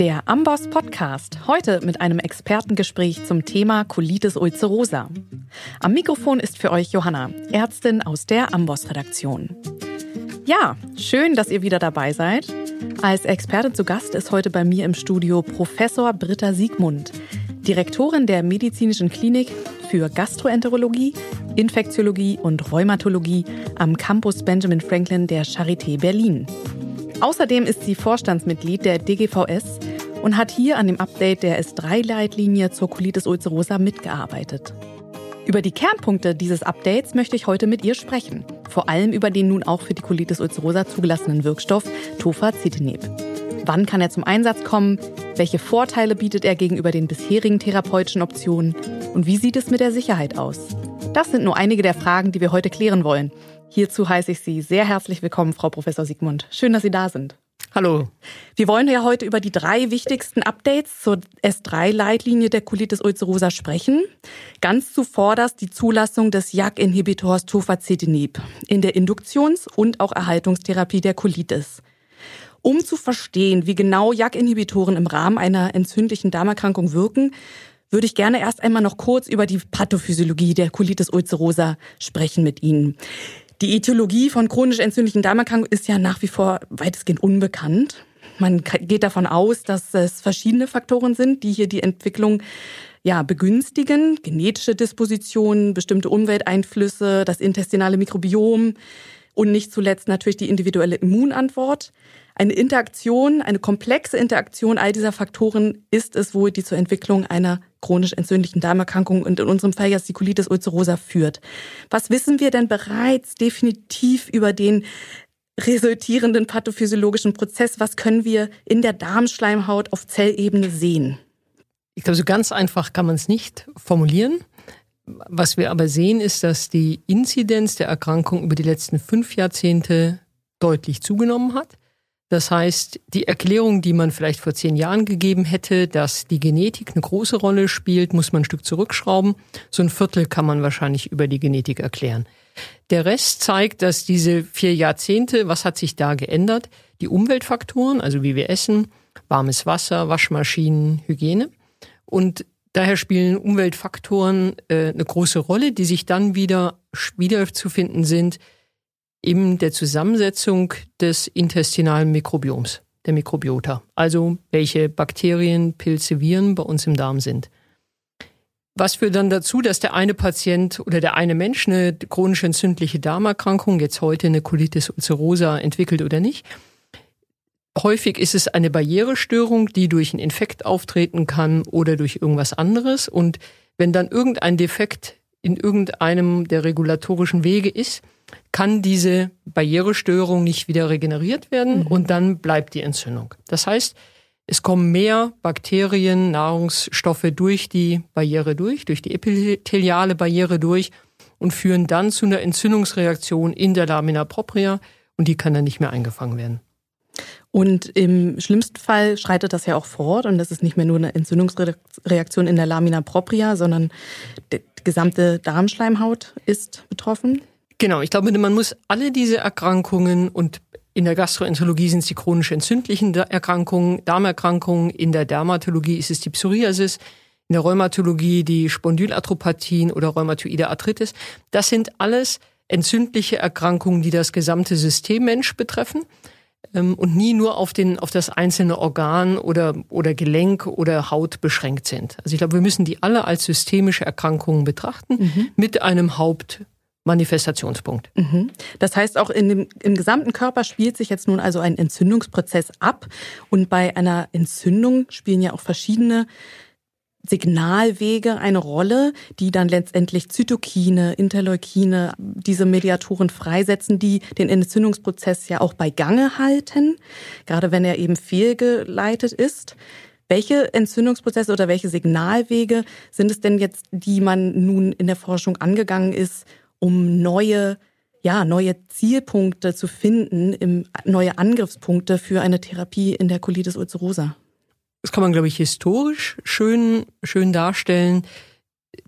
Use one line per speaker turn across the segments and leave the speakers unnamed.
Der Amboss Podcast. Heute mit einem Expertengespräch zum Thema Colitis ulcerosa. Am Mikrofon ist für euch Johanna, Ärztin aus der Amboss Redaktion. Ja, schön, dass ihr wieder dabei seid. Als Expertin zu Gast ist heute bei mir im Studio Professor Britta Siegmund, Direktorin der Medizinischen Klinik für Gastroenterologie, Infektiologie und Rheumatologie am Campus Benjamin Franklin der Charité Berlin. Außerdem ist sie Vorstandsmitglied der DGVS und hat hier an dem Update der S3-Leitlinie zur Colitis ulcerosa mitgearbeitet. Über die Kernpunkte dieses Updates möchte ich heute mit ihr sprechen. Vor allem über den nun auch für die Colitis ulcerosa zugelassenen Wirkstoff Tofacitinib. Wann kann er zum Einsatz kommen? Welche Vorteile bietet er gegenüber den bisherigen therapeutischen Optionen? Und wie sieht es mit der Sicherheit aus? Das sind nur einige der Fragen, die wir heute klären wollen. Hierzu heiße ich Sie sehr herzlich willkommen, Frau Professor Siegmund. Schön, dass Sie da sind.
Hallo.
Wir wollen ja heute über die drei wichtigsten Updates zur S3-Leitlinie der Colitis ulcerosa sprechen. Ganz zuvorderst die Zulassung des JAK-Inhibitors Tofacitinib in der Induktions- und auch Erhaltungstherapie der Colitis. Um zu verstehen, wie genau JAK-Inhibitoren im Rahmen einer entzündlichen Darmerkrankung wirken, würde ich gerne erst einmal noch kurz über die Pathophysiologie der Colitis ulcerosa sprechen mit Ihnen. Die Etiologie von chronisch entzündlichen Darmerkrankungen ist ja nach wie vor weitestgehend unbekannt. Man geht davon aus, dass es verschiedene Faktoren sind, die hier die Entwicklung ja, begünstigen. Genetische Dispositionen, bestimmte Umwelteinflüsse, das intestinale Mikrobiom und nicht zuletzt natürlich die individuelle Immunantwort. Eine Interaktion, eine komplexe Interaktion all dieser Faktoren ist es wohl, die zur Entwicklung einer chronisch entzündlichen Darmerkrankung und in unserem Fall die Colitis ulcerosa führt. Was wissen wir denn bereits definitiv über den resultierenden pathophysiologischen Prozess? Was können wir in der Darmschleimhaut auf Zellebene sehen?
Ich glaube, so ganz einfach kann man es nicht formulieren. Was wir aber sehen, ist, dass die Inzidenz der Erkrankung über die letzten fünf Jahrzehnte deutlich zugenommen hat. Das heißt, die Erklärung, die man vielleicht vor zehn Jahren gegeben hätte, dass die Genetik eine große Rolle spielt, muss man ein Stück zurückschrauben. So ein Viertel kann man wahrscheinlich über die Genetik erklären. Der Rest zeigt, dass diese vier Jahrzehnte, was hat sich da geändert? Die Umweltfaktoren, also wie wir essen, warmes Wasser, Waschmaschinen, Hygiene. Und daher spielen Umweltfaktoren äh, eine große Rolle, die sich dann wieder wiederzufinden sind in der Zusammensetzung des intestinalen Mikrobioms, der Mikrobiota. Also welche Bakterien, Pilze, Viren bei uns im Darm sind. Was führt dann dazu, dass der eine Patient oder der eine Mensch eine chronisch entzündliche Darmerkrankung, jetzt heute eine Colitis ulcerosa, entwickelt oder nicht? Häufig ist es eine Barrierestörung, die durch einen Infekt auftreten kann oder durch irgendwas anderes. Und wenn dann irgendein Defekt in irgendeinem der regulatorischen Wege ist, kann diese Barrierestörung nicht wieder regeneriert werden mhm. und dann bleibt die Entzündung. Das heißt, es kommen mehr Bakterien, Nahrungsstoffe durch die Barriere durch, durch die epitheliale Barriere durch und führen dann zu einer Entzündungsreaktion in der Lamina propria und die kann dann nicht mehr eingefangen werden.
Und im schlimmsten Fall schreitet das ja auch fort und das ist nicht mehr nur eine Entzündungsreaktion in der Lamina propria, sondern die gesamte Darmschleimhaut ist betroffen.
Genau, ich glaube, man muss alle diese Erkrankungen und in der Gastroenterologie sind es die chronisch entzündlichen Erkrankungen, Darmerkrankungen, in der Dermatologie ist es die Psoriasis, in der Rheumatologie die Spondylarthropathien oder rheumatoide Arthritis. Das sind alles entzündliche Erkrankungen, die das gesamte System Mensch betreffen und nie nur auf, den, auf das einzelne Organ oder, oder Gelenk oder Haut beschränkt sind. Also ich glaube, wir müssen die alle als systemische Erkrankungen betrachten mhm. mit einem Haupt Manifestationspunkt.
Mhm. Das heißt, auch in dem, im gesamten Körper spielt sich jetzt nun also ein Entzündungsprozess ab. Und bei einer Entzündung spielen ja auch verschiedene Signalwege eine Rolle, die dann letztendlich Zytokine, Interleukine, diese Mediatoren freisetzen, die den Entzündungsprozess ja auch bei Gange halten, gerade wenn er eben fehlgeleitet ist. Welche Entzündungsprozesse oder welche Signalwege sind es denn jetzt, die man nun in der Forschung angegangen ist, um neue, ja, neue Zielpunkte zu finden, neue Angriffspunkte für eine Therapie in der Colitis ulcerosa?
Das kann man, glaube ich, historisch schön, schön darstellen.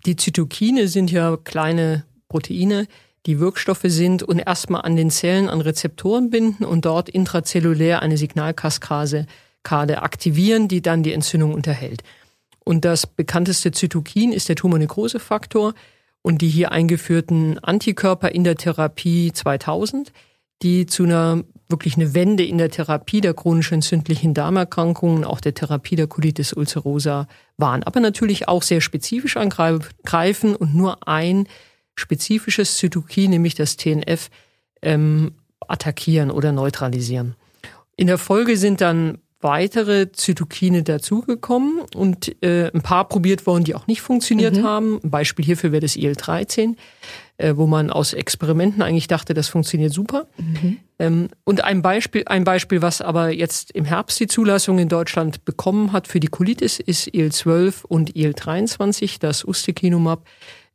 Die Zytokine sind ja kleine Proteine, die Wirkstoffe sind und erstmal an den Zellen an Rezeptoren binden und dort intrazellulär eine Signalkaskade Kade aktivieren, die dann die Entzündung unterhält. Und das bekannteste Zytokin ist der Tumornekrosefaktor und die hier eingeführten Antikörper in der Therapie 2000, die zu einer wirklich eine Wende in der Therapie der chronisch entzündlichen Darmerkrankungen, auch der Therapie der Colitis ulcerosa waren. Aber natürlich auch sehr spezifisch angreifen und nur ein spezifisches Zytokin, nämlich das TNF, ähm, attackieren oder neutralisieren. In der Folge sind dann weitere Zytokine dazugekommen und äh, ein paar probiert worden, die auch nicht funktioniert mhm. haben. Ein Beispiel hierfür wäre das IL-13 äh, wo man aus Experimenten eigentlich dachte, das funktioniert super. Mhm. Ähm, und ein Beispiel, ein Beispiel, was aber jetzt im Herbst die Zulassung in Deutschland bekommen hat für die Colitis, ist IL-12 und IL-23, das Ustekinumab,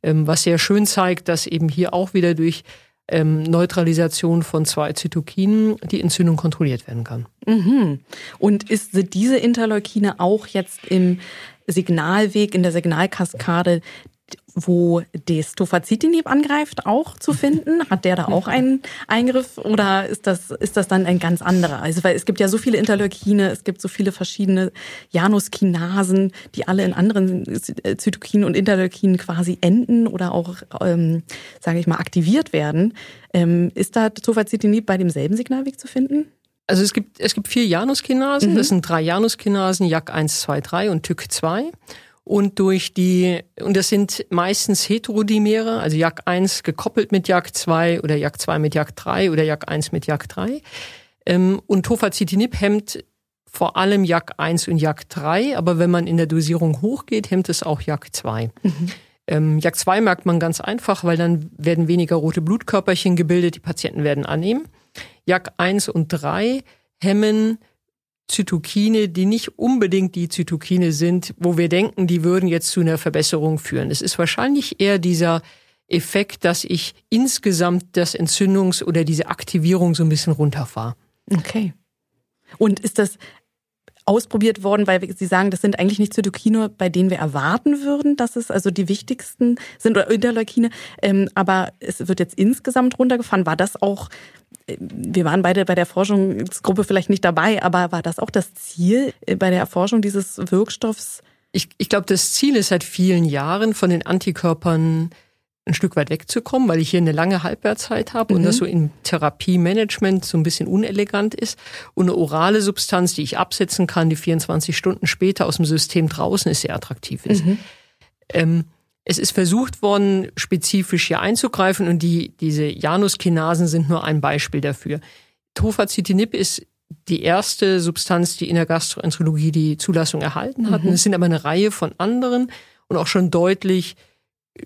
ähm, was sehr schön zeigt, dass eben hier auch wieder durch ähm, Neutralisation von zwei Zytokinen die Entzündung kontrolliert werden kann.
Mhm. Und ist, diese Interleukine auch jetzt im Signalweg, in der Signalkaskade wo das Tofacitinib angreift, auch zu finden? Hat der da auch einen Eingriff oder ist das, ist das dann ein ganz anderer? Also, weil es gibt ja so viele Interleukine, es gibt so viele verschiedene Januskinasen, die alle in anderen Zytokinen und Interleukinen quasi enden oder auch, ähm, sage ich mal, aktiviert werden. Ähm, ist da Tofacitinib bei demselben Signalweg zu finden?
Also es gibt, es gibt vier Januskinasen, mhm. das sind drei Januskinasen, JAK1, 2, 3 und TYK2 und durch die, und das sind meistens Heterodimere, also JAK1 gekoppelt mit JAK2 oder JAK2 mit JAK3 oder JAK1 mit JAK3. Ähm, und Tofacitinib hemmt vor allem JAK1 und JAK3, aber wenn man in der Dosierung hochgeht, hemmt es auch JAK2. Mhm. Ähm, JAK2 merkt man ganz einfach, weil dann werden weniger rote Blutkörperchen gebildet, die Patienten werden annehmen. JAK1 und 3 hemmen Zytokine, die nicht unbedingt die Zytokine sind, wo wir denken, die würden jetzt zu einer Verbesserung führen. Es ist wahrscheinlich eher dieser Effekt, dass ich insgesamt das Entzündungs- oder diese Aktivierung so ein bisschen runterfahre.
Okay. Und ist das ausprobiert worden, weil Sie sagen, das sind eigentlich nicht Zytokine, bei denen wir erwarten würden, dass es also die wichtigsten sind oder Interleukine, ähm, aber es wird jetzt insgesamt runtergefahren. War das auch wir waren beide bei der Forschungsgruppe vielleicht nicht dabei, aber war das auch das Ziel äh, bei der Erforschung dieses Wirkstoffs?
Ich, ich glaube, das Ziel ist seit vielen Jahren von den Antikörpern ein Stück weit wegzukommen, weil ich hier eine lange Halbwertzeit habe mhm. und das so im Therapiemanagement so ein bisschen unelegant ist. Und eine orale Substanz, die ich absetzen kann, die 24 Stunden später aus dem System draußen ist, sehr attraktiv ist. Mhm. Ähm, es ist versucht worden, spezifisch hier einzugreifen und die, diese Januskinasen sind nur ein Beispiel dafür. Tofacitinib ist die erste Substanz, die in der Gastroenterologie die Zulassung erhalten hat. Mhm. Es sind aber eine Reihe von anderen und auch schon deutlich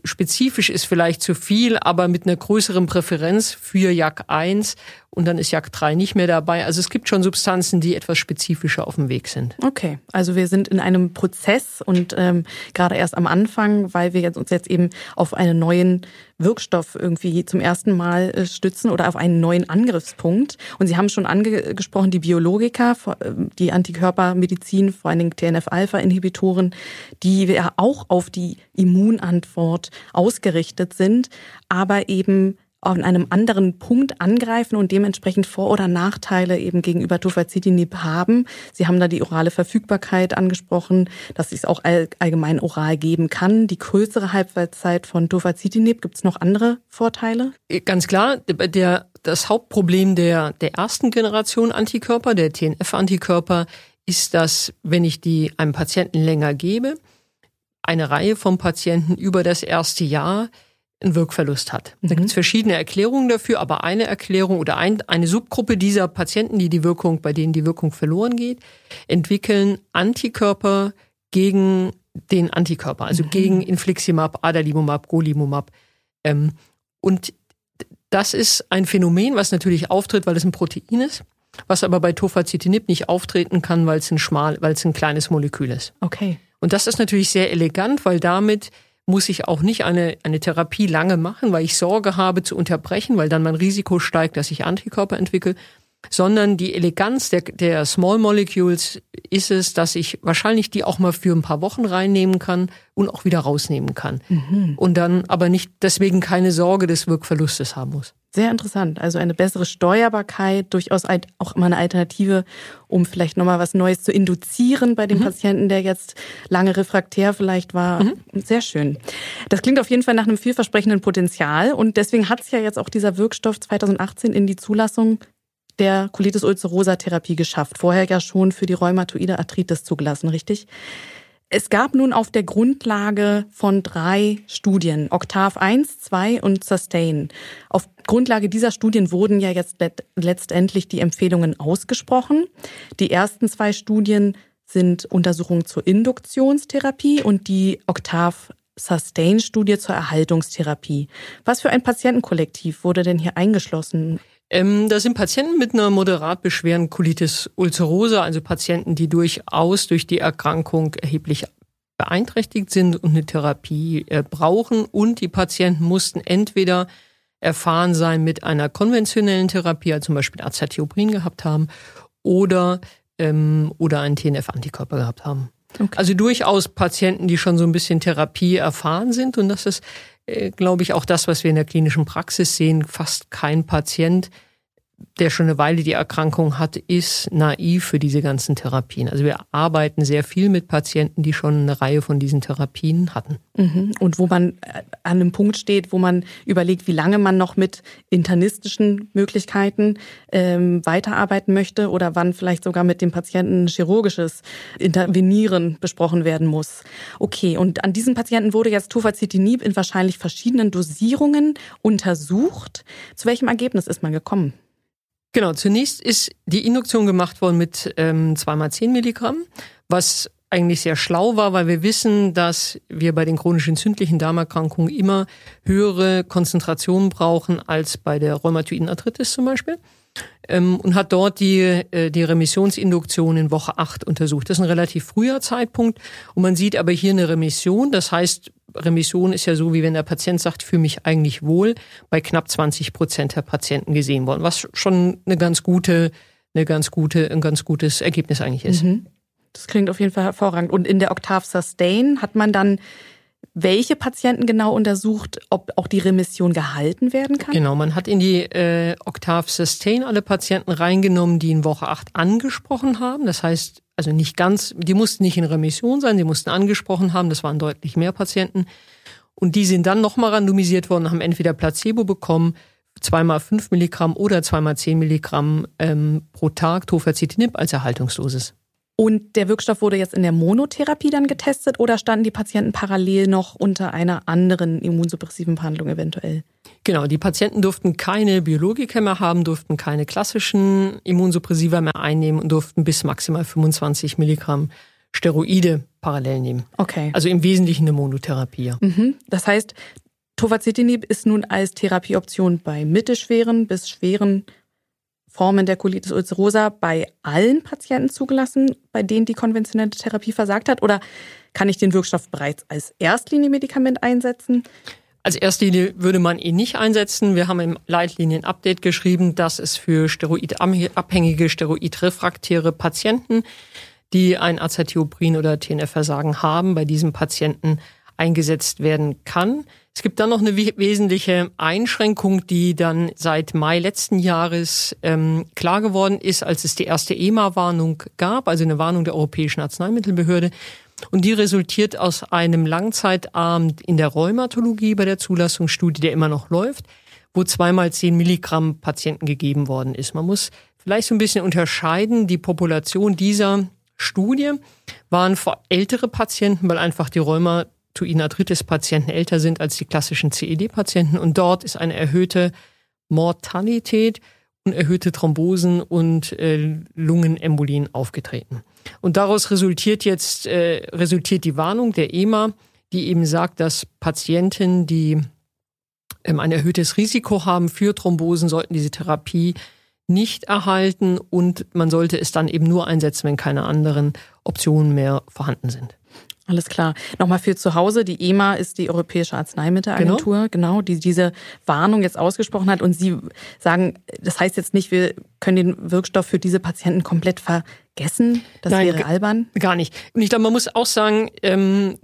spezifisch ist vielleicht zu viel, aber mit einer größeren Präferenz für JAK 1 und dann ist JAK 3 nicht mehr dabei. Also es gibt schon Substanzen, die etwas spezifischer auf dem Weg sind.
Okay, also wir sind in einem Prozess und ähm, gerade erst am Anfang, weil wir jetzt uns jetzt eben auf einen neuen Wirkstoff irgendwie zum ersten Mal äh, stützen oder auf einen neuen Angriffspunkt. Und Sie haben schon angesprochen, die Biologika, ähm, die Antikörpermedizin, vor allen Dingen TNF-Alpha-Inhibitoren, die ja auch auf die Immunantwort ausgerichtet sind, aber eben an einem anderen Punkt angreifen und dementsprechend Vor- oder Nachteile eben gegenüber Tofacitinib haben. Sie haben da die orale Verfügbarkeit angesprochen, dass es auch allgemein oral geben kann. Die größere Halbwertszeit von Tofacitinib. Gibt es noch andere Vorteile?
Ganz klar, der, das Hauptproblem der, der ersten Generation Antikörper, der TNF-Antikörper, ist, dass wenn ich die einem Patienten länger gebe, eine Reihe von Patienten über das erste Jahr einen Wirkverlust hat. Da mhm. gibt es verschiedene Erklärungen dafür, aber eine Erklärung oder ein, eine Subgruppe dieser Patienten, die die Wirkung, bei denen die Wirkung verloren geht, entwickeln Antikörper gegen den Antikörper, also mhm. gegen Infliximab, Adalimumab, Golimumab. Ähm, und das ist ein Phänomen, was natürlich auftritt, weil es ein Protein ist, was aber bei Tofacitinib nicht auftreten kann, weil es ein schmal, weil es ein kleines Molekül ist.
Okay.
Und das ist natürlich sehr elegant, weil damit muss ich auch nicht eine, eine Therapie lange machen, weil ich Sorge habe zu unterbrechen, weil dann mein Risiko steigt, dass ich Antikörper entwickle, sondern die Eleganz der, der Small Molecules ist es, dass ich wahrscheinlich die auch mal für ein paar Wochen reinnehmen kann und auch wieder rausnehmen kann. Mhm. Und dann aber nicht deswegen keine Sorge des Wirkverlustes haben muss.
Sehr interessant. Also eine bessere Steuerbarkeit, durchaus auch mal eine Alternative, um vielleicht nochmal was Neues zu induzieren bei dem mhm. Patienten, der jetzt lange refraktär vielleicht war. Mhm. Sehr schön. Das klingt auf jeden Fall nach einem vielversprechenden Potenzial und deswegen hat es ja jetzt auch dieser Wirkstoff 2018 in die Zulassung der Colitis ulcerosa Therapie geschafft. Vorher ja schon für die rheumatoide Arthritis zugelassen, richtig? Es gab nun auf der Grundlage von drei Studien, Octave 1, 2 und Sustain. Auf Grundlage dieser Studien wurden ja jetzt letztendlich die Empfehlungen ausgesprochen. Die ersten zwei Studien sind Untersuchungen zur Induktionstherapie und die Octave Sustain-Studie zur Erhaltungstherapie. Was für ein Patientenkollektiv wurde denn hier eingeschlossen?
Ähm, das sind Patienten mit einer moderat beschweren Colitis ulcerosa, also Patienten, die durchaus durch die Erkrankung erheblich beeinträchtigt sind und eine Therapie äh, brauchen. Und die Patienten mussten entweder erfahren sein mit einer konventionellen Therapie, also zum Beispiel Azathioprin gehabt haben, oder, ähm, oder einen TNF-Antikörper gehabt haben. Okay. Also durchaus Patienten, die schon so ein bisschen Therapie erfahren sind. Und das ist glaube ich, auch das, was wir in der klinischen Praxis sehen. Fast kein Patient der schon eine Weile die Erkrankung hat, ist naiv für diese ganzen Therapien. Also wir arbeiten sehr viel mit Patienten, die schon eine Reihe von diesen Therapien hatten.
Mhm. Und wo man äh, an einem Punkt steht, wo man überlegt, wie lange man noch mit internistischen Möglichkeiten ähm, weiterarbeiten möchte oder wann vielleicht sogar mit dem Patienten chirurgisches Intervenieren besprochen werden muss. Okay, und an diesen Patienten wurde jetzt Tofacitinib in wahrscheinlich verschiedenen Dosierungen untersucht. Zu welchem Ergebnis ist man gekommen?
Genau, zunächst ist die Induktion gemacht worden mit ähm, 2x10 Milligramm, was eigentlich sehr schlau war, weil wir wissen, dass wir bei den chronisch entzündlichen Darmerkrankungen immer höhere Konzentrationen brauchen als bei der rheumatoiden Arthritis zum Beispiel. Ähm, und hat dort die, äh, die Remissionsinduktion in Woche 8 untersucht. Das ist ein relativ früher Zeitpunkt und man sieht aber hier eine Remission. Das heißt, Remission ist ja so, wie wenn der Patient sagt, fühle mich eigentlich wohl, bei knapp 20 Prozent der Patienten gesehen worden, was schon eine ganz gute, eine ganz gute, ein ganz gutes Ergebnis eigentlich ist. Mhm.
Das klingt auf jeden Fall hervorragend. Und in der Octave Sustain hat man dann welche Patienten genau untersucht, ob auch die Remission gehalten werden kann?
Genau, man hat in die äh, Octave Sustain alle Patienten reingenommen, die in Woche 8 angesprochen haben. Das heißt, also nicht ganz, die mussten nicht in Remission sein, die mussten angesprochen haben, das waren deutlich mehr Patienten. Und die sind dann nochmal randomisiert worden, haben entweder Placebo bekommen, zweimal fünf Milligramm oder zweimal zehn Milligramm ähm, pro Tag Tofacitinib als Erhaltungsdosis.
Und der Wirkstoff wurde jetzt in der Monotherapie dann getestet oder standen die Patienten parallel noch unter einer anderen immunsuppressiven Behandlung eventuell?
Genau, die Patienten durften keine Biologika mehr haben, durften keine klassischen Immunsuppressiva mehr einnehmen und durften bis maximal 25 Milligramm Steroide parallel nehmen.
Okay.
Also im Wesentlichen eine Monotherapie.
Mhm. Das heißt, Tofacitinib ist nun als Therapieoption bei mittelschweren bis schweren Formen der Colitis ulcerosa bei allen Patienten zugelassen, bei denen die konventionelle Therapie versagt hat? Oder kann ich den Wirkstoff bereits als Erstlinie-Medikament einsetzen?
Als Erstlinie würde man ihn nicht einsetzen. Wir haben im Leitlinien-Update geschrieben, dass es für steroidabhängige, steroidrefraktäre Patienten, die ein Azathioprin oder TNF-Versagen haben, bei diesen Patienten eingesetzt werden kann. Es gibt dann noch eine wesentliche Einschränkung, die dann seit Mai letzten Jahres ähm, klar geworden ist, als es die erste EMA-Warnung gab, also eine Warnung der Europäischen Arzneimittelbehörde. Und die resultiert aus einem Langzeitarm in der Rheumatologie bei der Zulassungsstudie, der immer noch läuft, wo zweimal zehn Milligramm Patienten gegeben worden ist. Man muss vielleicht so ein bisschen unterscheiden. Die Population dieser Studie waren vor ältere Patienten, weil einfach die Rheuma rheumatoiden Arthritis-Patienten älter sind als die klassischen CED-Patienten. Und dort ist eine erhöhte Mortalität und erhöhte Thrombosen und äh, Lungenembolien aufgetreten. Und daraus resultiert jetzt äh, resultiert die Warnung der EMA, die eben sagt, dass Patienten, die ähm, ein erhöhtes Risiko haben für Thrombosen, sollten diese Therapie nicht erhalten und man sollte es dann eben nur einsetzen, wenn keine anderen Optionen mehr vorhanden sind.
Alles klar. Nochmal für zu Hause. Die EMA ist die Europäische Arzneimittelagentur, genau. genau, die diese Warnung jetzt ausgesprochen hat. Und Sie sagen, das heißt jetzt nicht, wir können den Wirkstoff für diese Patienten komplett vergessen. Das Nein, wäre albern.
Gar nicht. Und ich glaube, man muss auch sagen, ähm,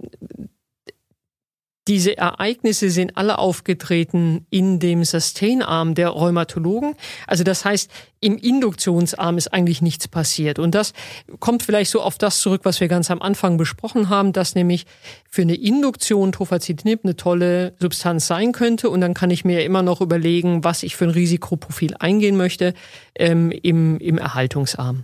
Diese Ereignisse sind alle aufgetreten in dem Sustain-Arm der Rheumatologen. Also das heißt, im Induktionsarm ist eigentlich nichts passiert. Und das kommt vielleicht so auf das zurück, was wir ganz am Anfang besprochen haben, dass nämlich für eine Induktion Tofacitinib eine tolle Substanz sein könnte. Und dann kann ich mir immer noch überlegen, was ich für ein Risikoprofil eingehen möchte ähm, im, im Erhaltungsarm.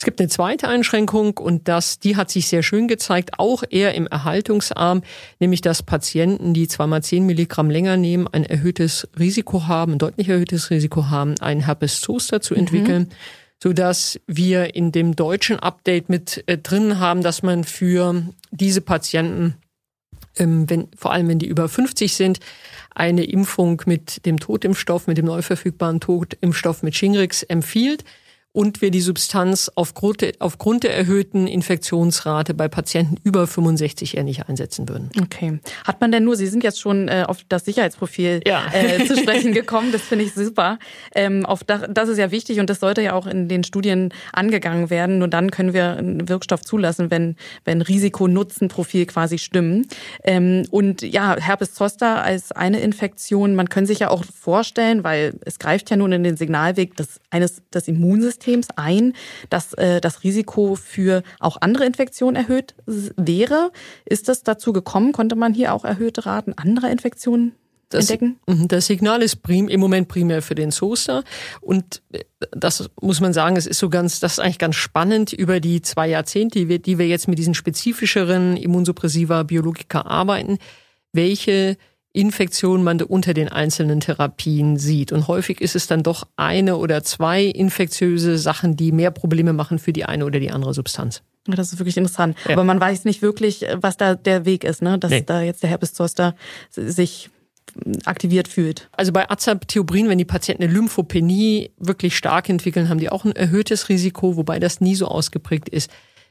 Es gibt eine zweite Einschränkung und das, die hat sich sehr schön gezeigt, auch eher im Erhaltungsarm, nämlich dass Patienten, die zweimal zehn Milligramm länger nehmen, ein erhöhtes Risiko haben, ein deutlich erhöhtes Risiko haben, einen Herpes Zoster zu mhm. entwickeln. Mhm so dass wir in dem deutschen Update mit äh, drin haben, dass man für diese Patienten, ähm, wenn, vor allem wenn die über 50 sind, eine Impfung mit dem Totimpfstoff, mit dem neu verfügbaren Totimpfstoff mit Shingrix empfiehlt und wir die Substanz aufgrund, aufgrund der erhöhten Infektionsrate bei Patienten über 65 eher nicht einsetzen würden.
Okay. Hat man denn nur, Sie sind jetzt schon äh, auf das Sicherheitsprofil ja. äh, zu sprechen gekommen, das finde ich super. Ähm, auf das, das ist ja wichtig und das sollte ja auch in den Studien angegangen werden. Nur dann können wir einen Wirkstoff zulassen, wenn, wenn Risiko-Nutzen-Profil quasi stimmen. Ähm, und ja, Herpes Zoster als eine Infektion, man kann sich ja auch vorstellen, weil es greift ja nun in den Signalweg des, eines des Immunsystems Immunsystems ein, dass äh, das Risiko für auch andere Infektionen erhöht wäre. Ist das dazu gekommen? Konnte man hier auch erhöhte Raten anderer Infektionen das, entdecken?
Mhm, das Signal ist prim, im Moment primär für den Zoster. Und äh, das muss man sagen, es ist so ganz, das ist eigentlich ganz spannend über die zwei Jahrzehnte, die wir, die wir jetzt mit diesen spezifischeren Immunsuppressiva Biologika arbeiten, welche Infektion man unter den einzelnen Therapien sieht. Und häufig ist es dann doch eine oder zwei infektiöse Sachen, die mehr Probleme machen für die eine oder die andere Substanz.
Das ist wirklich interessant. Ja. Aber man weiß nicht wirklich, was da der Weg ist, ne? dass nee. da jetzt der Herpes Zoster sich aktiviert fühlt.
Also bei Azathioprin, wenn die Patienten eine Lymphopenie wirklich stark entwickeln, haben die auch ein erhöhtes Risiko, wobei das nie so ausgeprägt ist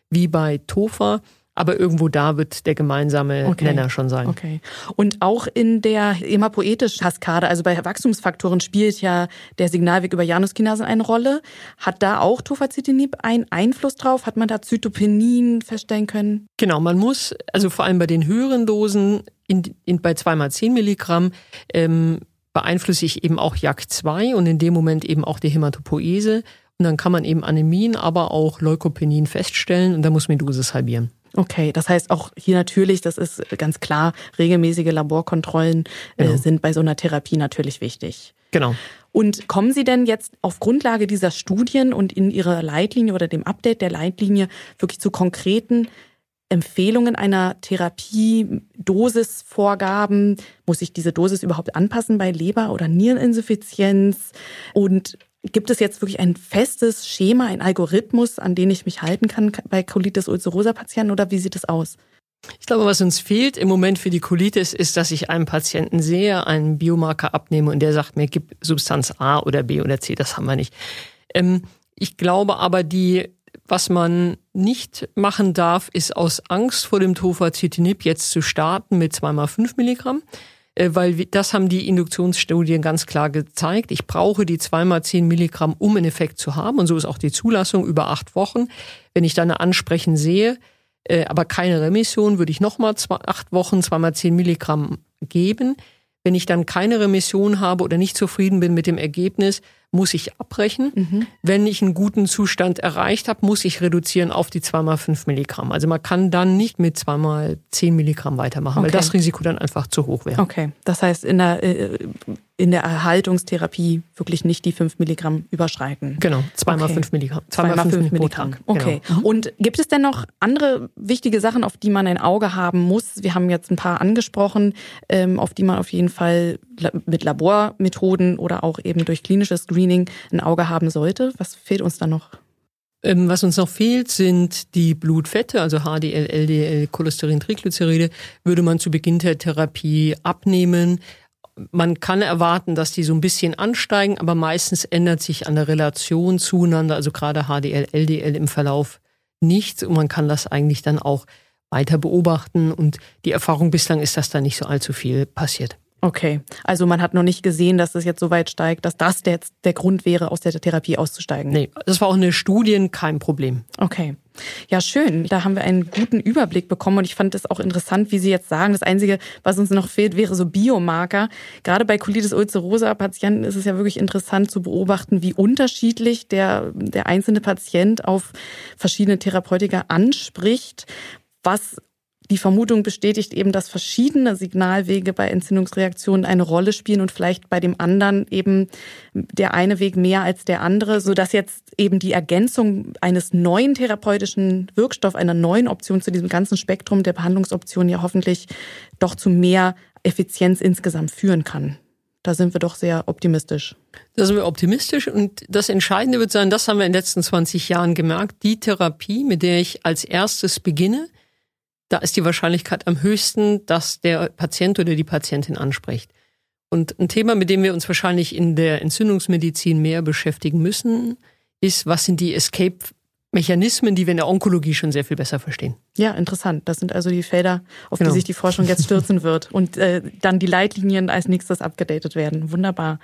wie bei Tofa aber irgendwo da wird der gemeinsame okay. Nenner schon sein.
Okay. Und auch in der hemapoetischen Kaskade, also bei Wachstumsfaktoren spielt ja der Signalweg über Januskinasen eine Rolle. Hat da auch Tofacitinib einen Einfluss drauf? Hat man da Zytopenin feststellen können?
Genau, man muss, also vor allem bei den höheren Dosen, in, in, bei zweimal zehn Milligramm, ähm, beeinflusse ich eben auch JAK2 und in dem Moment eben auch die Hämatopoese. Und dann kann man eben Anämien, aber auch Leukopenin feststellen und da muss man die Dosis halbieren.
Okay, das heißt auch hier natürlich, das ist ganz klar, regelmäßige Laborkontrollen äh, genau. sind bei so einer Therapie natürlich wichtig.
Genau.
Und kommen Sie denn jetzt auf Grundlage dieser Studien und in Ihrer Leitlinie oder dem Update der Leitlinie wirklich zu konkreten Empfehlungen einer Therapie, Dosisvorgaben? Muss ich diese Dosis überhaupt anpassen bei Leber- oder Niereninsuffizienz? Und Gibt es jetzt wirklich ein festes Schema, ein Algorithmus, an den ich mich halten kann bei Colitis ulcerosa Patienten oder wie sieht es aus?
Ich glaube, was uns fehlt im Moment für die Colitis ist, dass ich einem Patienten sehe, einen Biomarker abnehme und der sagt mir, gib Substanz A oder B oder C. Das haben wir nicht. Ähm, ich glaube aber, die, was man nicht machen darf, ist aus Angst vor dem Tofacitinib jetzt zu starten mit zweimal fünf Milligramm weil das haben die Induktionsstudien ganz klar gezeigt. Ich brauche die zweimal zehn Milligramm, um einen Effekt zu haben. Und so ist auch die Zulassung über acht Wochen. Wenn ich dann eine Ansprechen sehe, äh, aber keine Remission, würde ich nochmal acht Wochen zweimal zehn Milligramm geben. Wenn ich dann keine Remission habe oder nicht zufrieden bin mit dem Ergebnis, muss ich abbrechen. Mhm. Wenn ich einen guten Zustand erreicht habe, muss ich reduzieren auf die zweimal fünf Milligramm. Also man kann dann nicht mit zweimal zehn Milligramm weitermachen, okay. weil das Risiko dann einfach zu hoch wäre.
Okay, das heißt in der äh, in der Erhaltungstherapie wirklich nicht die fünf Milligramm überschreiten.
Genau, zweimal okay. fünf Milligramm.
Zweimal, zweimal fünf, fünf Milligramm. Genau. Okay. Genau. Und gibt es denn noch andere wichtige Sachen, auf die man ein Auge haben muss? Wir haben jetzt ein paar angesprochen, ähm, auf die man auf jeden Fall mit Labormethoden oder auch eben durch klinisches Screening ein Auge haben sollte. Was fehlt uns da noch?
Ähm, was uns noch fehlt, sind die Blutfette, also HDL, LDL, Cholesterin, Triglyceride, würde man zu Beginn der Therapie abnehmen. Man kann erwarten, dass die so ein bisschen ansteigen, aber meistens ändert sich an der Relation zueinander, also gerade HDL, LDL im Verlauf nichts und man kann das eigentlich dann auch weiter beobachten und die Erfahrung bislang ist, dass da nicht so allzu viel passiert.
Okay, also man hat noch nicht gesehen, dass es jetzt so weit steigt, dass das der, der Grund wäre, aus der Therapie auszusteigen.
Nee, das war auch eine Studien kein Problem.
Okay. Ja, schön. Da haben wir einen guten Überblick bekommen und ich fand es auch interessant, wie Sie jetzt sagen. Das Einzige, was uns noch fehlt, wäre so Biomarker. Gerade bei Colitis ulcerosa Patienten ist es ja wirklich interessant zu beobachten, wie unterschiedlich der, der einzelne Patient auf verschiedene Therapeutika anspricht was die Vermutung bestätigt eben, dass verschiedene Signalwege bei Entzündungsreaktionen eine Rolle spielen und vielleicht bei dem anderen eben der eine Weg mehr als der andere, so dass jetzt eben die Ergänzung eines neuen therapeutischen Wirkstoff, einer neuen Option zu diesem ganzen Spektrum der Behandlungsoptionen ja hoffentlich doch zu mehr Effizienz insgesamt führen kann. Da sind wir doch sehr optimistisch.
Da sind wir optimistisch und das Entscheidende wird sein, das haben wir in den letzten 20 Jahren gemerkt, die Therapie, mit der ich als erstes beginne, da ist die Wahrscheinlichkeit am höchsten, dass der Patient oder die Patientin anspricht. Und ein Thema, mit dem wir uns wahrscheinlich in der Entzündungsmedizin mehr beschäftigen müssen, ist, was sind die Escape Mechanismen, die wir in der Onkologie schon sehr viel besser verstehen.
Ja, interessant. Das sind also die Felder, auf genau. die sich die Forschung jetzt stürzen wird und äh, dann die Leitlinien als nächstes abgedatet werden. Wunderbar.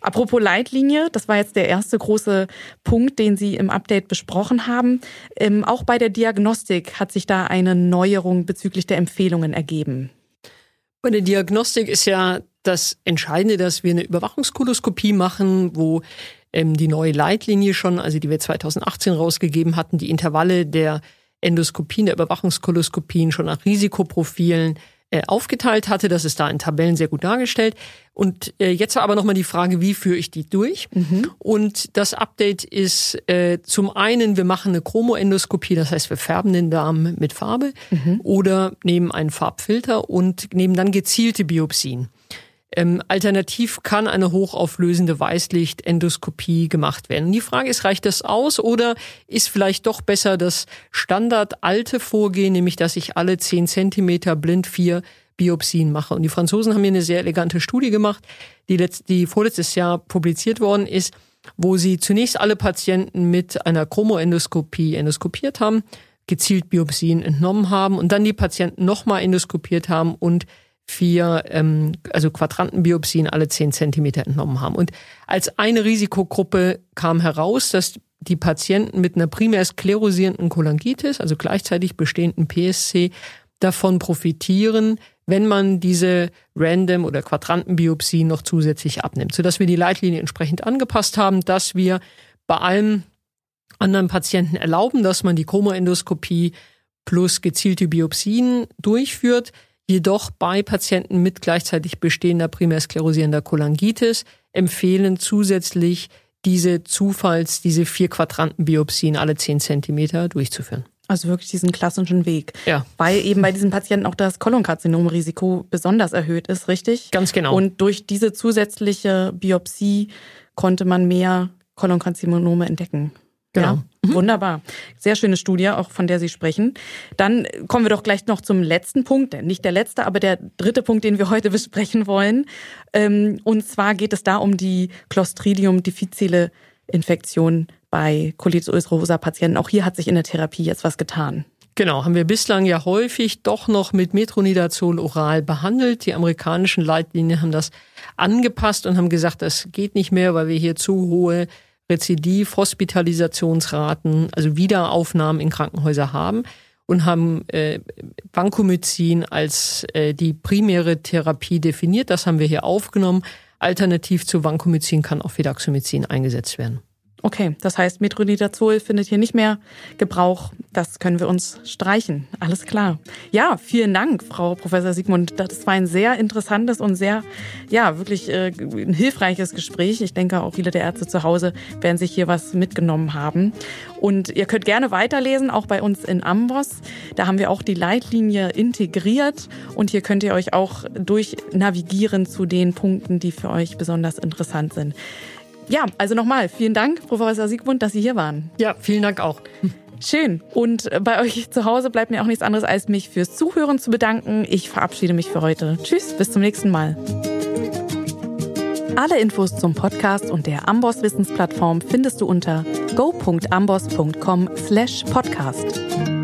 Apropos Leitlinie, das war jetzt der erste große Punkt, den Sie im Update besprochen haben. Ähm, auch bei der Diagnostik hat sich da eine Neuerung bezüglich der Empfehlungen ergeben.
Bei der Diagnostik ist ja das Entscheidende, dass wir eine Überwachungskoloskopie machen, wo ähm, die neue Leitlinie schon, also die wir 2018 rausgegeben hatten, die Intervalle der Endoskopien, der Überwachungskoloskopien schon nach Risikoprofilen äh, aufgeteilt hatte. Das ist da in Tabellen sehr gut dargestellt. Und äh, jetzt war aber nochmal die Frage, wie führe ich die durch? Mhm. Und das Update ist äh, zum einen, wir machen eine Chromoendoskopie, das heißt, wir färben den Darm mit Farbe mhm. oder nehmen einen Farbfilter und nehmen dann gezielte Biopsien. Ähm, alternativ kann eine hochauflösende Weißlichtendoskopie gemacht werden. Die Frage ist, reicht das aus oder ist vielleicht doch besser das Standard alte Vorgehen, nämlich dass ich alle zehn Zentimeter blind vier Biopsien mache. Und die Franzosen haben hier eine sehr elegante Studie gemacht, die, letzt, die vorletztes Jahr publiziert worden ist, wo sie zunächst alle Patienten mit einer Chromoendoskopie endoskopiert haben, gezielt Biopsien entnommen haben und dann die Patienten nochmal endoskopiert haben und vier, ähm, also Quadrantenbiopsien alle zehn Zentimeter entnommen haben. Und als eine Risikogruppe kam heraus, dass die Patienten mit einer primär sklerosierenden Cholangitis, also gleichzeitig bestehenden PSC, davon profitieren, wenn man diese Random- oder Quadrantenbiopsien noch zusätzlich abnimmt, sodass wir die Leitlinie entsprechend angepasst haben, dass wir bei allen anderen Patienten erlauben, dass man die Chromoendoskopie plus gezielte Biopsien durchführt, Jedoch bei Patienten mit gleichzeitig bestehender primär sklerosierender Cholangitis empfehlen zusätzlich diese Zufalls, diese vier Quadrantenbiopsien alle zehn Zentimeter durchzuführen.
Also wirklich diesen klassischen Weg. Ja. Weil eben bei diesen Patienten auch das Kolonkarzinomrisiko besonders erhöht ist, richtig?
Ganz genau.
Und durch diese zusätzliche Biopsie konnte man mehr Kolonkarzinome entdecken. Genau. Ja, mhm. Wunderbar. Sehr schöne Studie, auch von der Sie sprechen. Dann kommen wir doch gleich noch zum letzten Punkt. Nicht der letzte, aber der dritte Punkt, den wir heute besprechen wollen. Ähm, und zwar geht es da um die Clostridium difficile Infektion bei Colitis ulcerosa Patienten. Auch hier hat sich in der Therapie jetzt was getan.
Genau, haben wir bislang ja häufig doch noch mit Metronidazol oral behandelt. Die amerikanischen Leitlinien haben das angepasst und haben gesagt, das geht nicht mehr, weil wir hier zu hohe Rezidiv, Hospitalisationsraten, also Wiederaufnahmen in Krankenhäuser haben und haben äh, Vancomycin als äh, die primäre Therapie definiert. Das haben wir hier aufgenommen. Alternativ zu Vancomycin kann auch Fidaxomycin eingesetzt werden.
Okay, das heißt, Metronidazol findet hier nicht mehr Gebrauch. Das können wir uns streichen. Alles klar. Ja, vielen Dank, Frau Professor Siegmund. Das war ein sehr interessantes und sehr, ja, wirklich äh, ein hilfreiches Gespräch. Ich denke, auch viele der Ärzte zu Hause werden sich hier was mitgenommen haben. Und ihr könnt gerne weiterlesen, auch bei uns in Amboss. Da haben wir auch die Leitlinie integriert und hier könnt ihr euch auch durch navigieren zu den Punkten, die für euch besonders interessant sind. Ja, also nochmal, vielen Dank, Professor Siegmund, dass Sie hier waren.
Ja, vielen Dank auch.
Schön. Und bei euch zu Hause bleibt mir auch nichts anderes, als mich fürs Zuhören zu bedanken. Ich verabschiede mich für heute. Tschüss, bis zum nächsten Mal. Alle Infos zum Podcast und der Amboss Wissensplattform findest du unter go.amboss.com/podcast.